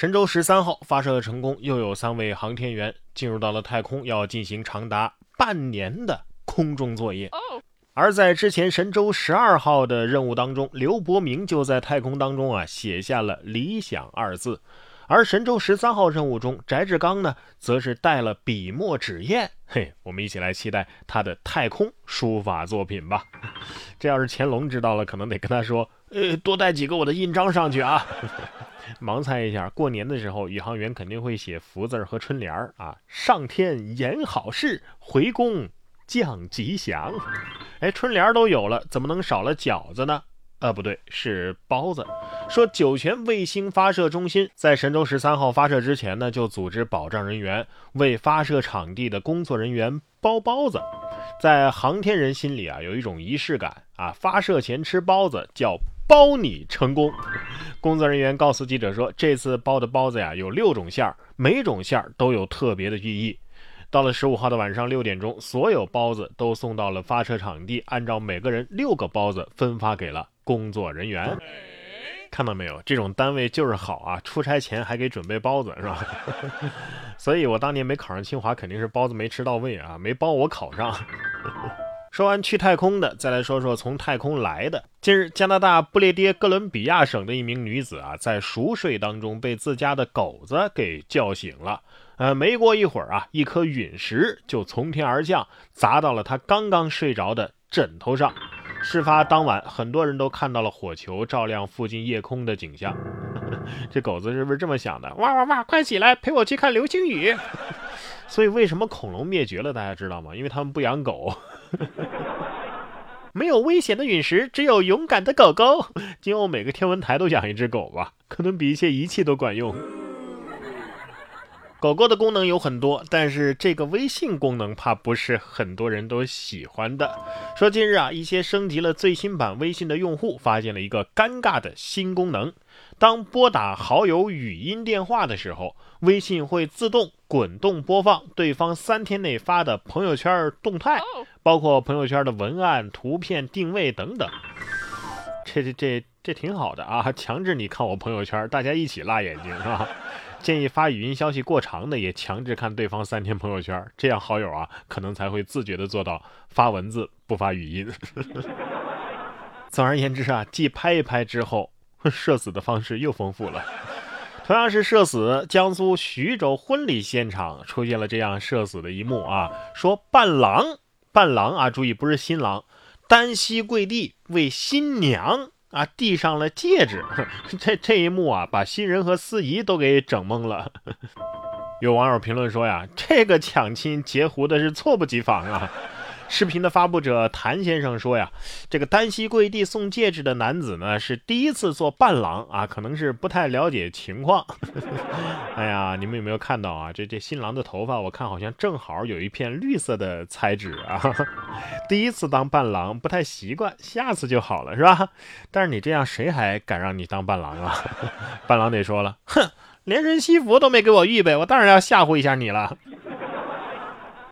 神舟十三号发射成功，又有三位航天员进入到了太空，要进行长达半年的空中作业。而在之前神舟十二号的任务当中，刘伯明就在太空当中啊写下了“理想”二字。而神舟十三号任务中，翟志刚呢，则是带了笔墨纸砚。嘿，我们一起来期待他的太空书法作品吧。这要是乾隆知道了，可能得跟他说：“呃，多带几个我的印章上去啊。” 盲猜一下，过年的时候，宇航员肯定会写福字和春联儿啊，“上天言好事，回宫降吉祥。”哎，春联都有了，怎么能少了饺子呢？呃，不对，是包子。说酒泉卫星发射中心在神舟十三号发射之前呢，就组织保障人员为发射场地的工作人员包包子。在航天人心里啊，有一种仪式感啊，发射前吃包子叫包你成功。工作人员告诉记者说，这次包的包子呀有六种馅儿，每种馅儿都有特别的寓意。到了十五号的晚上六点钟，所有包子都送到了发射场地，按照每个人六个包子分发给了工作人员。看到没有，这种单位就是好啊！出差前还给准备包子，是吧？所以我当年没考上清华，肯定是包子没吃到位啊，没包我考上。说完去太空的，再来说说从太空来的。近日，加拿大不列颠哥伦比亚省的一名女子啊，在熟睡当中被自家的狗子给叫醒了。呃，没过一会儿啊，一颗陨石就从天而降，砸到了她刚刚睡着的枕头上。事发当晚，很多人都看到了火球照亮附近夜空的景象。这狗子是不是这么想的？哇哇哇！快起来，陪我去看流星雨。所以，为什么恐龙灭绝了？大家知道吗？因为他们不养狗。没有危险的陨石，只有勇敢的狗狗。今后每个天文台都养一只狗吧，可能比一些仪器都管用。狗狗的功能有很多，但是这个微信功能怕不是很多人都喜欢的。说近日啊，一些升级了最新版微信的用户发现了一个尴尬的新功能：当拨打好友语音电话的时候，微信会自动滚动播放对方三天内发的朋友圈动态，包括朋友圈的文案、图片、定位等等。这这这这挺好的啊，强制你看我朋友圈，大家一起辣眼睛是吧？建议发语音消息过长的也强制看对方三天朋友圈，这样好友啊可能才会自觉的做到发文字不发语音。总而言之啊，继拍一拍之后，社死的方式又丰富了。同样是社死，江苏徐州婚礼现场出现了这样社死的一幕啊，说伴郎伴郎啊，注意不是新郎，单膝跪地为新娘。啊，递上了戒指，这这一幕啊，把新人和司仪都给整懵了。有网友评论说呀，这个抢亲截胡的是猝不及防啊。视频的发布者谭先生说呀，这个单膝跪地送戒指的男子呢是第一次做伴郎啊，可能是不太了解情况。哎呀，你们有没有看到啊？这这新郎的头发，我看好像正好有一片绿色的彩纸啊。第一次当伴郎不太习惯，下次就好了是吧？但是你这样，谁还敢让你当伴郎啊？伴郎得说了，哼，连身西服都没给我预备，我当然要吓唬一下你了。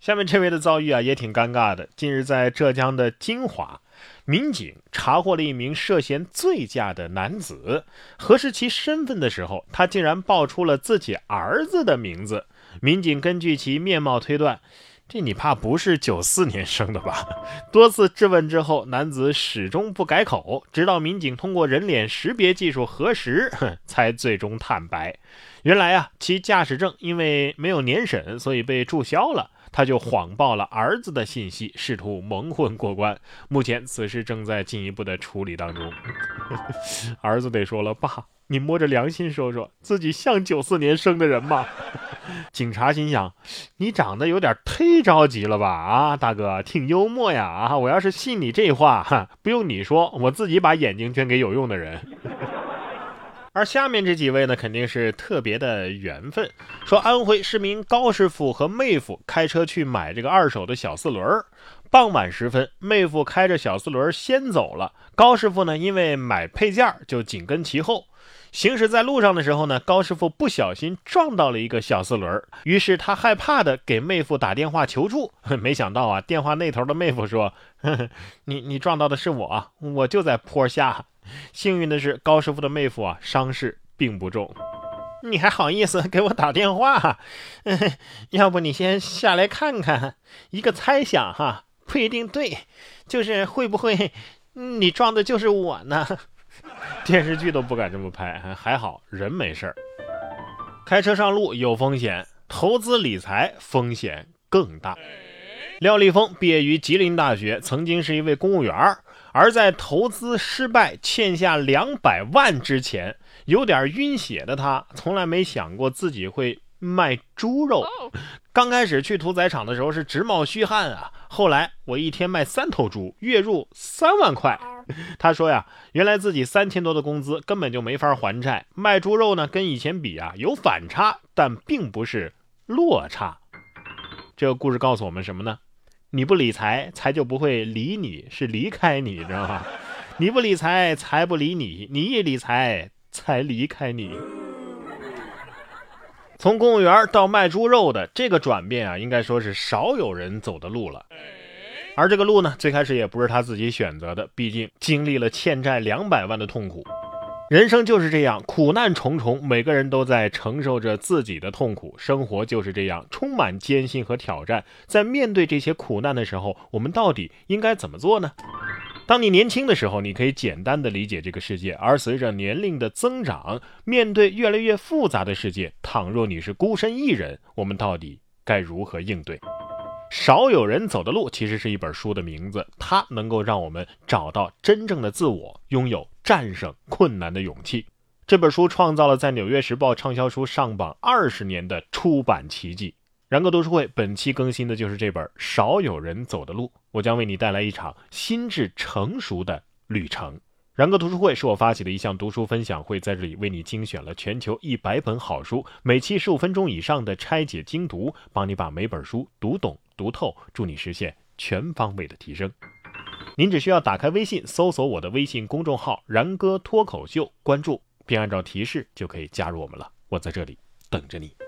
下面这位的遭遇啊，也挺尴尬的。近日，在浙江的金华，民警查获了一名涉嫌醉驾的男子。核实其身份的时候，他竟然报出了自己儿子的名字。民警根据其面貌推断，这你怕不是九四年生的吧？多次质问之后，男子始终不改口，直到民警通过人脸识别技术核实，才最终坦白。原来啊，其驾驶证因为没有年审，所以被注销了。他就谎报了儿子的信息，试图蒙混过关。目前此事正在进一步的处理当中。儿子得说了，爸，你摸着良心说说，自己像九四年生的人吗？警察心想，你长得有点忒着急了吧？啊，大哥，挺幽默呀！啊，我要是信你这话，哈，不用你说，我自己把眼睛捐给有用的人。而下面这几位呢，肯定是特别的缘分。说安徽市民高师傅和妹夫开车去买这个二手的小四轮儿，傍晚时分，妹夫开着小四轮先走了，高师傅呢因为买配件就紧跟其后。行驶在路上的时候呢，高师傅不小心撞到了一个小四轮，于是他害怕的给妹夫打电话求助。没想到啊，电话那头的妹夫说：“ 你你撞到的是我，我就在坡下。”幸运的是，高师傅的妹夫啊，伤势并不重。你还好意思给我打电话？要不你先下来看看，一个猜想哈，不一定对，就是会不会你撞的就是我呢？电视剧都不敢这么拍，还好人没事儿。开车上路有风险，投资理财风险更大。廖立峰毕业于吉林大学，曾经是一位公务员儿而在投资失败欠下两百万之前，有点晕血的他，从来没想过自己会卖猪肉。刚开始去屠宰场的时候是直冒虚汗啊，后来我一天卖三头猪，月入三万块。他说呀，原来自己三千多的工资根本就没法还债，卖猪肉呢跟以前比啊有反差，但并不是落差。这个故事告诉我们什么呢？你不理财，财就不会理你，是离开你，知道吗？你不理财，财不理你；你一理财，财离开你。从公务员到卖猪肉的这个转变啊，应该说是少有人走的路了。而这个路呢，最开始也不是他自己选择的，毕竟经历了欠债两百万的痛苦。人生就是这样，苦难重重，每个人都在承受着自己的痛苦。生活就是这样，充满艰辛和挑战。在面对这些苦难的时候，我们到底应该怎么做呢？当你年轻的时候，你可以简单的理解这个世界；而随着年龄的增长，面对越来越复杂的世界，倘若你是孤身一人，我们到底该如何应对？少有人走的路，其实是一本书的名字，它能够让我们找到真正的自我，拥有战胜困难的勇气。这本书创造了在《纽约时报》畅销书上榜二十年的出版奇迹。然哥读书会本期更新的就是这本《少有人走的路》，我将为你带来一场心智成熟的旅程。然哥读书会是我发起的一项读书分享会，在这里为你精选了全球一百本好书，每期十五分钟以上的拆解精读，帮你把每本书读懂。读透，助你实现全方位的提升。您只需要打开微信，搜索我的微信公众号“然哥脱口秀”，关注并按照提示就可以加入我们了。我在这里等着你。